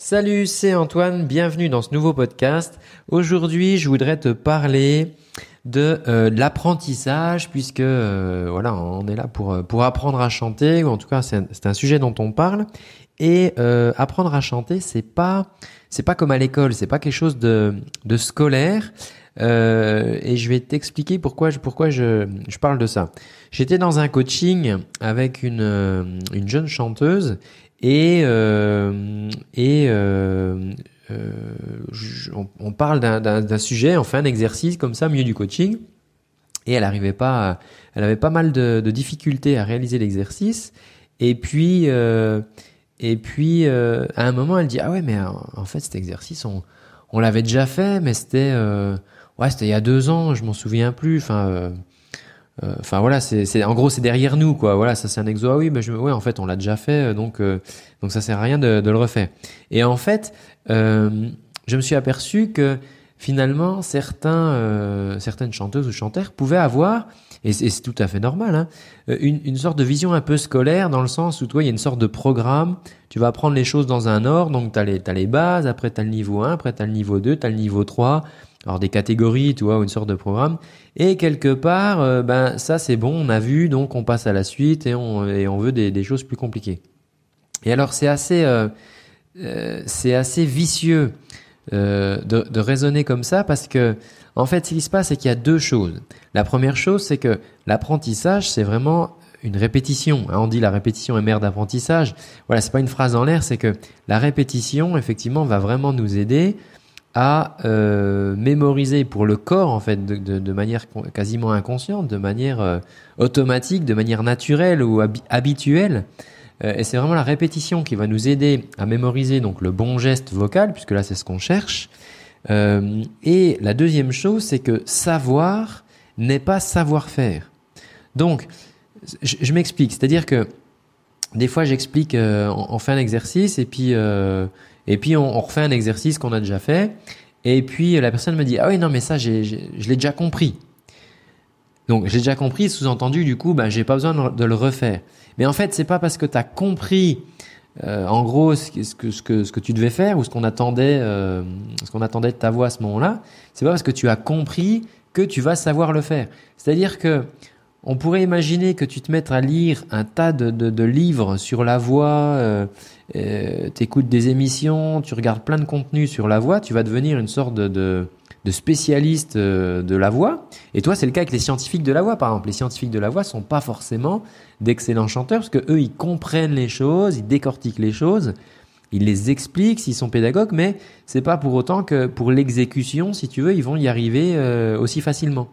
Salut, c'est Antoine, bienvenue dans ce nouveau podcast. Aujourd'hui, je voudrais te parler de euh, l'apprentissage puisque euh, voilà, on est là pour euh, pour apprendre à chanter ou en tout cas c'est un, sujet dont on parle et apprendre à chanter, c'est pas pas comme à l'école, c'est pas quelque chose de scolaire. et je vais t'expliquer pourquoi je parle de ça. J'étais dans un coaching avec une jeune chanteuse et euh, et euh, euh, on, parle d'un sujet, on fait un exercice comme ça au milieu du coaching, et elle arrivait pas, elle avait pas mal de, difficultés à réaliser l'exercice, et puis et puis à un moment elle dit ah ouais mais en fait cet exercice on on l'avait déjà fait, mais c'était ouais c'était il y a deux ans, je m'en souviens plus, enfin euh, enfin voilà, c'est en gros c'est derrière nous quoi. Voilà, ça c'est un exo. Ah oui, mais je, ouais, en fait on l'a déjà fait, euh, donc euh, donc ça sert à rien de, de, le refaire. Et en fait, euh, je me suis aperçu que finalement certains certaines chanteuses ou chanteurs pouvaient avoir et c'est tout à fait normal, hein, une, une, sorte de vision un peu scolaire dans le sens où toi il y a une sorte de programme, tu vas apprendre les choses dans un ordre, donc tu as as les bases, après tu as le niveau 1, après tu as le niveau 2, tu as le niveau 3, alors des catégories, tu vois, ou une sorte de programme. Et quelque part, euh, ben ça c'est bon, on a vu, donc on passe à la suite et on, et on veut des, des choses plus compliquées. Et alors c'est assez, euh, euh, c'est assez vicieux de, de, raisonner comme ça parce que en fait, ce qui se passe, c'est qu'il y a deux choses. La première chose, c'est que l'apprentissage, c'est vraiment une répétition. Hein, on dit la répétition est mère d'apprentissage. Voilà, c'est pas une phrase en l'air, c'est que la répétition, effectivement, va vraiment nous aider à euh, mémoriser pour le corps en fait de, manière quasiment inconsciente, de manière euh, automatique, de manière naturelle ou habituelle. Euh, et c'est vraiment la répétition qui va nous aider à mémoriser donc le bon geste vocal, puisque là c'est ce qu'on cherche. Et la deuxième chose, c'est que savoir n'est pas savoir-faire. Donc, je, m'explique, c'est-à-dire que des fois j'explique, on, on, fait un exercice et puis et puis on, refait un exercice qu'on a déjà fait. Et puis la personne me dit ah oui non mais ça j'ai, je l'ai déjà compris. Donc j'ai déjà compris, sous-entendu du coup ben j'ai pas besoin de le refaire. Mais en fait c'est pas parce que tu as compris euh, en gros ce que, ce que ce que tu devais faire ou ce qu'on attendait euh, ce qu'on attendait de ta voix à ce moment-là, c'est pas parce que tu as compris que tu vas savoir le faire. C'est-à-dire que on pourrait imaginer que tu te mettes à lire un tas de, livres sur la voix, euh, euh, tu des émissions, tu regardes plein de contenus sur la voix, tu vas devenir une sorte de, spécialiste euh, de la voix. Et toi, c'est le cas avec les scientifiques de la voix, par exemple. Les scientifiques de la voix sont pas forcément d'excellents chanteurs parce que eux, ils comprennent les choses, ils décortiquent les choses, ils les expliquent s'ils sont pédagogues, mais c'est pas pour autant que pour l'exécution, si tu veux, ils vont y arriver euh, aussi facilement.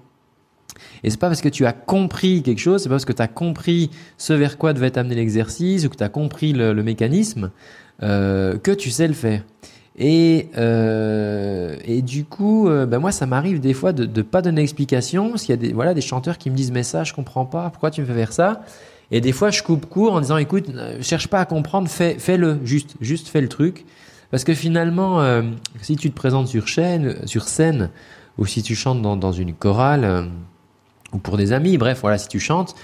Et c'est pas parce que tu as compris quelque chose, c'est pas parce que tu as compris ce vers quoi devait t'amener l'exercice ou que tu as compris le, mécanisme euh, que tu sais le faire. Et, euh, et du coup, euh, ben moi, ça m'arrive des fois de ne pas donner explication. S'il y a des, voilà, des chanteurs qui me disent, mais ça, je comprends pas, pourquoi tu me fais faire ça? Et des fois, je coupe court en disant, écoute, cherche pas à comprendre, fais, fais-le, juste, juste fais le truc. Parce que finalement, si tu te présentes sur, chaîne, sur scène ou si tu chantes dans, dans une chorale, ou pour des amis, bref, voilà, si tu chantes,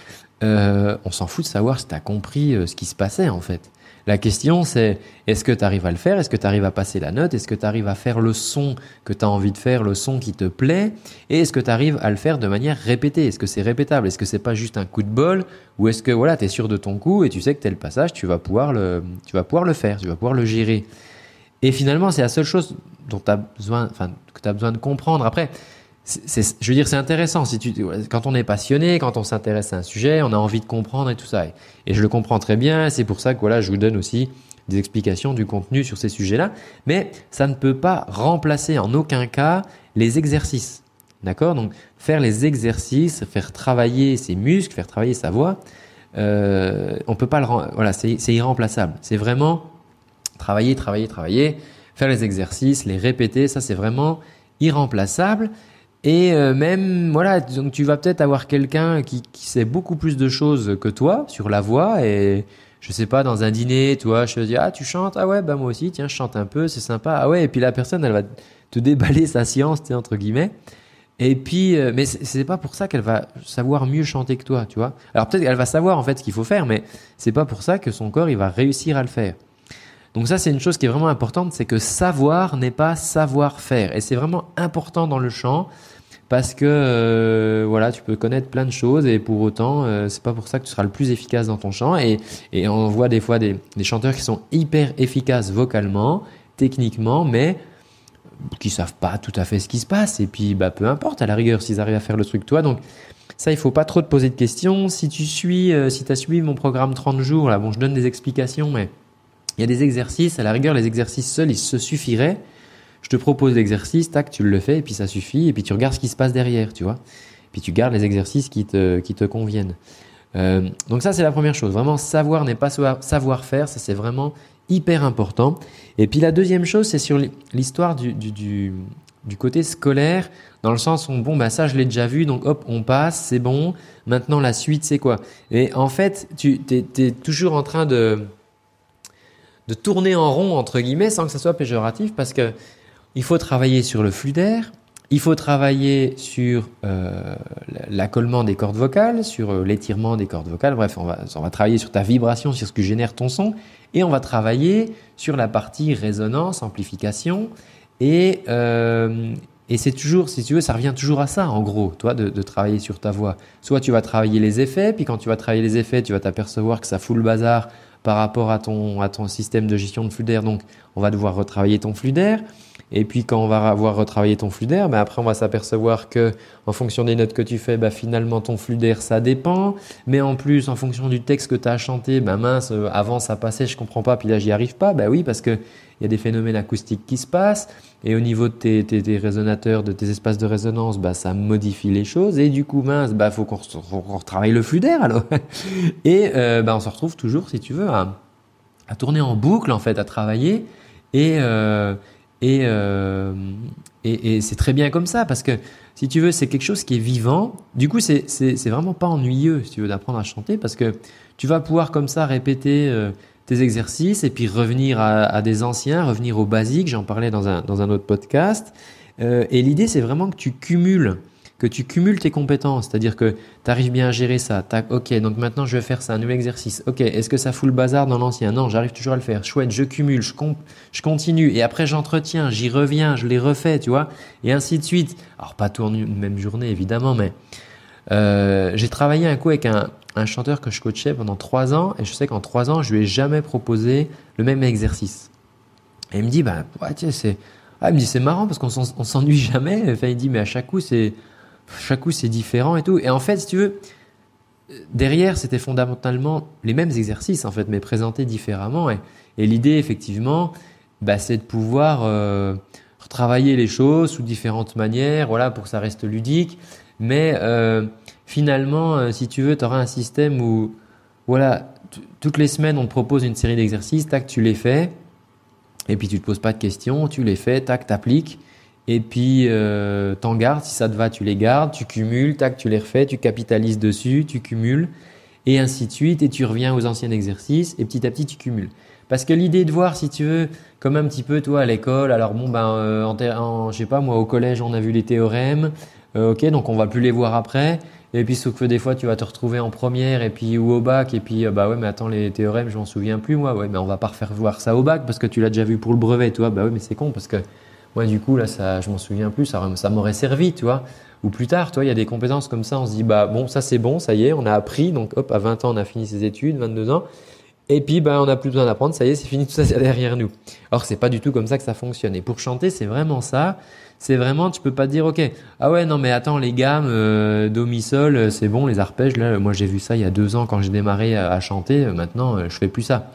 euh, on s'en fout de savoir si tu as compris euh, ce qui se passait en fait. La question c'est est-ce que tu arrives à le faire? Est-ce que tu arrives à passer la note? Est-ce que tu arrives à faire le son que tu as envie de faire, le son qui te plaît? Et est-ce que tu arrives à le faire de manière répétée? Est-ce que c'est répétable? Est-ce que c'est pas juste un coup de bol? Ou est-ce que voilà, tu es sûr de ton coup et tu sais que tel passage, tu vas pouvoir le tu vas pouvoir le faire, tu vas pouvoir le gérer. Et finalement, c'est la seule chose dont tu besoin enfin que tu as besoin de comprendre. Après je veux dire, c'est intéressant. Si tu, quand on est passionné, quand on s'intéresse à un sujet, on a envie de comprendre et tout ça. Et, je le comprends très bien. C'est pour ça que voilà, je vous donne aussi des explications du contenu sur ces sujets-là. Mais ça ne peut pas remplacer en aucun cas les exercices. D'accord? Donc, faire les exercices, faire travailler ses muscles, faire travailler sa voix, euh, on peut pas le, voilà, c'est irremplaçable. C'est vraiment travailler, travailler, travailler, faire les exercices, les répéter. Ça, c'est vraiment irremplaçable. Et euh, même, voilà, donc tu vas peut-être avoir quelqu'un qui, qui sait beaucoup plus de choses que toi sur la voix et je sais pas, dans un dîner, toi, je te dis, ah, tu chantes, ah ouais, bah moi aussi, tiens, je chante un peu, c'est sympa, ah ouais, et puis la personne, elle va te déballer sa science, tu entre guillemets. Et puis, euh, mais c'est pas pour ça qu'elle va savoir mieux chanter que toi, tu vois. Alors peut-être qu'elle va savoir en fait ce qu'il faut faire, mais c'est pas pour ça que son corps, il va réussir à le faire. Donc ça, c'est une chose qui est vraiment importante, c'est que savoir n'est pas savoir faire. Et c'est vraiment important dans le champ parce que euh, voilà, tu peux connaître plein de choses et pour autant, euh, c'est pas pour ça que tu seras le plus efficace dans ton chant. Et, et on voit des fois des, des chanteurs qui sont hyper efficaces vocalement, techniquement, mais qui savent pas tout à fait ce qui se passe. Et puis, bah, peu importe, à la rigueur, s'ils arrivent à faire le truc toi. Donc, ça, il faut pas trop te poser de questions. Si tu suis, euh, si tu as suivi mon programme 30 jours, là, bon, je donne des explications, mais il y a des exercices. À la rigueur, les exercices seuls, ils se suffiraient. Je te propose l'exercice, tac, tu le fais, et puis ça suffit, et puis tu regardes ce qui se passe derrière, tu vois. Puis tu gardes les exercices qui te, qui te conviennent. Euh, donc ça, c'est la première chose. Vraiment, savoir n'est pas savoir faire, ça c'est vraiment hyper important. Et puis la deuxième chose, c'est sur l'histoire du, du, côté scolaire, dans le sens où, bon, bah ça, je l'ai déjà vu, donc hop, on passe, c'est bon. Maintenant, la suite, c'est quoi? Et en fait, tu es, toujours en train de, de tourner en rond, entre guillemets, sans que ça soit péjoratif, parce que il faut travailler sur le flux d'air, il faut travailler sur euh, l'accollement des cordes vocales, sur euh, l'étirement des cordes vocales. Bref, on va, travailler sur ta vibration, sur ce que génère ton son. Et on va travailler sur la partie résonance, amplification. Et, euh, et c'est toujours, si tu veux, ça revient toujours à ça, en gros, toi, de, de, travailler sur ta voix. Soit tu vas travailler les effets, puis quand tu vas travailler les effets, tu vas t'apercevoir que ça fout le bazar par rapport à ton, à ton système de gestion de flux d'air. Donc, on va devoir retravailler ton flux d'air. Et puis quand on va avoir retravaillé ton flux d'air, ben après on va s'apercevoir que en fonction des notes que tu fais, ben finalement ton flux d'air ça dépend. Mais en plus en fonction du texte que tu as chanté, ben mince, euh, avant ça passait, je comprends pas, puis là j'y arrive pas. Ben oui, parce que il y a des phénomènes acoustiques qui se passent. Et au niveau de tes, tes, résonateurs, de tes espaces de résonance, ben ça modifie les choses. Et du coup mince, ben faut qu'on retravaille le flux d'air alors. et euh, on se retrouve toujours, si tu veux, à, à tourner en boucle en fait, à travailler. Et, euh, euh, et, et, c'est très bien comme ça parce que si tu veux, c'est quelque chose qui est vivant. Du coup, c'est vraiment pas ennuyeux si tu veux d'apprendre à chanter parce que tu vas pouvoir comme ça répéter euh, tes exercices et puis revenir à, à, des anciens, revenir aux basiques. J'en parlais dans un, dans un autre podcast. Euh, et l'idée, c'est vraiment que tu cumules que tu cumules tes compétences, c'est-à-dire que tu arrives bien à gérer ça. Ok, donc maintenant je vais faire ça, un nouvel exercice. Ok, est-ce que ça fout le bazar dans l'ancien? Non, j'arrive toujours à le faire. Chouette, je cumule, je, je continue, et après j'entretiens, j'y reviens, je les refais, tu vois, et ainsi de suite. Alors pas tout en une même journée évidemment, mais euh, j'ai travaillé un coup avec un, un chanteur que je coachais pendant trois ans, et je sais qu'en trois ans je lui ai jamais proposé le même exercice. Et il me dit, bah ouais, tu sais, c'est, ah, il me dit c'est marrant parce qu'on s'ennuie jamais. Enfin, il dit mais à chaque coup c'est chaque coup c'est différent et tout. Et en fait, si tu veux, derrière c'était fondamentalement les mêmes exercices en fait, mais présentés différemment. Et, l'idée effectivement, bah, c'est de pouvoir euh, retravailler les choses sous différentes manières, voilà, pour que ça reste ludique. Mais euh, finalement, euh, si tu veux, tu auras un système où, voilà, toutes les semaines on te propose une série d'exercices, tac, tu les fais. Et puis tu te poses pas de questions, tu les fais, tac, t'appliques. Et puis, euh, t'en gardes, si ça te va, tu les gardes, tu cumules, tac, tu les refais, tu capitalises dessus, tu cumules, et ainsi de suite, et tu reviens aux anciens exercices, et petit à petit, tu cumules. Parce que l'idée de voir, si tu veux, comme un petit peu, toi, à l'école, alors bon, ben, euh, en, je sais pas, moi, au collège, on a vu les théorèmes, euh, ok, donc on va plus les voir après, et puis sauf que des fois, tu vas te retrouver en première, et puis, ou au bac, et puis, euh, bah ouais, mais attends, les théorèmes, je m'en souviens plus, moi, ouais, mais on va pas refaire voir ça au bac, parce que tu l'as déjà vu pour le brevet, toi, bah ouais, mais c'est con, parce que moi, du coup, là, ça, je m'en souviens plus, ça, ça m'aurait servi, tu vois. Ou plus tard, toi, il y a des compétences comme ça, on se dit, bah bon, ça c'est bon, ça y est, on a appris, donc hop, à 20 ans, on a fini ses études, 22 ans, et puis, bah, on n'a plus besoin d'apprendre, ça y est, c'est fini, tout ça, c'est derrière nous. Or, c'est pas du tout comme ça que ça fonctionne. Et pour chanter, c'est vraiment ça. C'est vraiment, tu peux pas te dire, ok, ah ouais, non, mais attends, les gammes, euh, do, mi, sol, euh, c'est bon, les arpèges, là, moi j'ai vu ça il y a deux ans quand j'ai démarré à, chanter, euh, maintenant, je fais plus ça.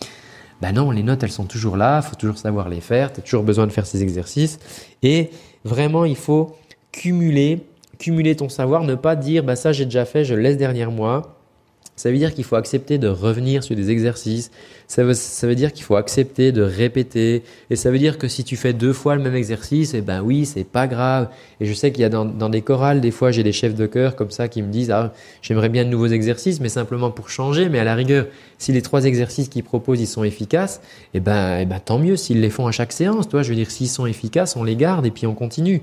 Ben non, les notes, elles sont toujours là, faut toujours savoir les faire, tu as toujours besoin de faire ces exercices. Et vraiment, il faut cumuler, cumuler ton savoir, ne pas dire, bah ça j'ai déjà fait, je laisse derrière moi. Ça veut dire qu'il faut accepter de revenir sur des exercices. Ça veut, ça veut dire qu'il faut accepter de répéter. Et ça veut dire que si tu fais deux fois le même exercice, eh ben oui, c'est pas grave. Et je sais qu'il y a dans, dans, des chorales, des fois, j'ai des chefs de chœur comme ça qui me disent, ah, j'aimerais bien de nouveaux exercices, mais simplement pour changer. Mais à la rigueur, si les trois exercices qu'ils proposent, ils sont efficaces, eh ben, eh ben, tant mieux s'ils les font à chaque séance. Toi, je veux dire, s'ils sont efficaces, on les garde et puis on continue.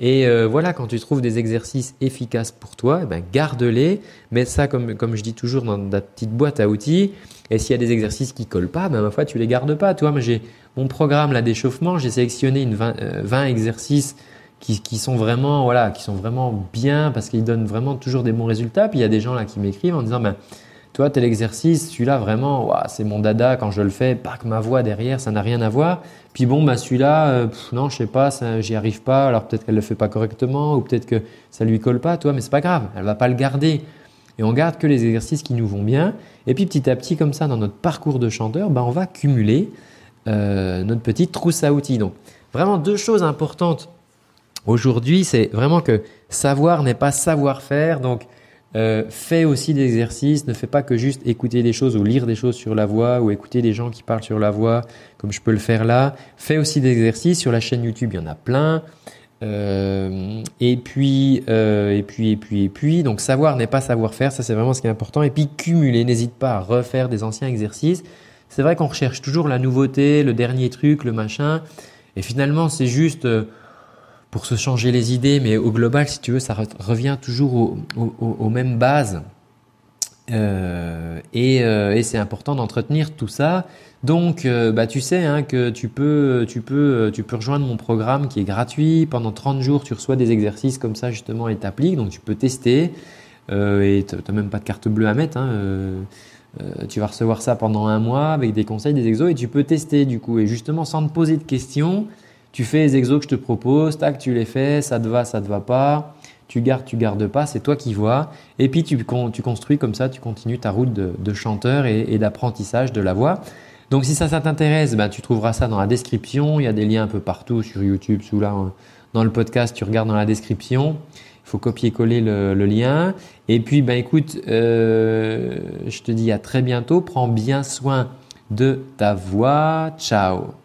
Et euh, voilà, quand tu trouves des exercices efficaces pour toi, eh ben, garde-les, mets ça comme, comme je dis toujours dans ta petite boîte à outils. Et s'il y a des exercices qui collent pas, ben ma foi, tu les gardes pas. Toi, moi j'ai mon programme là d'échauffement, j'ai sélectionné une 20, 20 euh, exercices qui, qui, sont vraiment voilà, qui sont vraiment bien parce qu'ils donnent vraiment toujours des bons résultats. Puis il y a des gens là qui m'écrivent en disant ben toi, tel exercice, celui-là vraiment, c'est mon dada quand je le fais, pas que ma voix derrière, ça n'a rien à voir. Puis bon, bah celui-là, euh, non, je sais pas, j'y arrive pas. Alors peut-être qu'elle le fait pas correctement, ou peut-être que ça lui colle pas, toi, mais c'est pas grave, elle va pas le garder. Et on garde que les exercices qui nous vont bien. Et puis petit à petit, comme ça, dans notre parcours de chanteur, bah, on va cumuler euh, notre petite trousse à outils. Donc vraiment deux choses importantes aujourd'hui, c'est vraiment que savoir n'est pas savoir faire. Donc euh, fais aussi des exercices, ne fais pas que juste écouter des choses ou lire des choses sur la voix ou écouter des gens qui parlent sur la voix comme je peux le faire là. Fais aussi des exercices sur la chaîne YouTube, il y en a plein. Euh, et puis, euh, et puis, et puis, et puis, donc savoir n'est pas savoir faire, ça c'est vraiment ce qui est important. Et puis cumuler, n'hésite pas à refaire des anciens exercices. C'est vrai qu'on recherche toujours la nouveauté, le dernier truc, le machin. Et finalement, c'est juste euh, pour se changer les idées, mais au global, si tu veux, ça revient toujours aux mêmes bases. Euh, et, euh, et c'est important d'entretenir tout ça. Donc, euh, bah, tu sais hein, que tu peux rejoindre mon programme qui est gratuit. Pendant 30 jours, tu reçois des exercices comme ça justement et t'appliques. Donc, tu peux tester. et tu n'as même pas de carte bleue à mettre. Hein, tu vas recevoir ça pendant un mois avec des conseils, des exos et tu peux tester du coup. Et justement, sans te poser de questions, tu fais les exos que je te propose, tac, tu les fais, ça te va, ça te va pas, tu gardes, tu gardes pas, c'est toi qui vois. Et puis tu, construis comme ça, tu continues ta route de, chanteur et, d'apprentissage de la voix. Donc si ça, ça t'intéresse, ben, tu trouveras ça dans la description. Il y a des liens un peu partout sur YouTube, sous là, dans le podcast, tu regardes dans la description. Il faut copier-coller le, lien. Et puis, ben écoute, euh, je te dis à très bientôt. Prends bien soin de ta voix. Ciao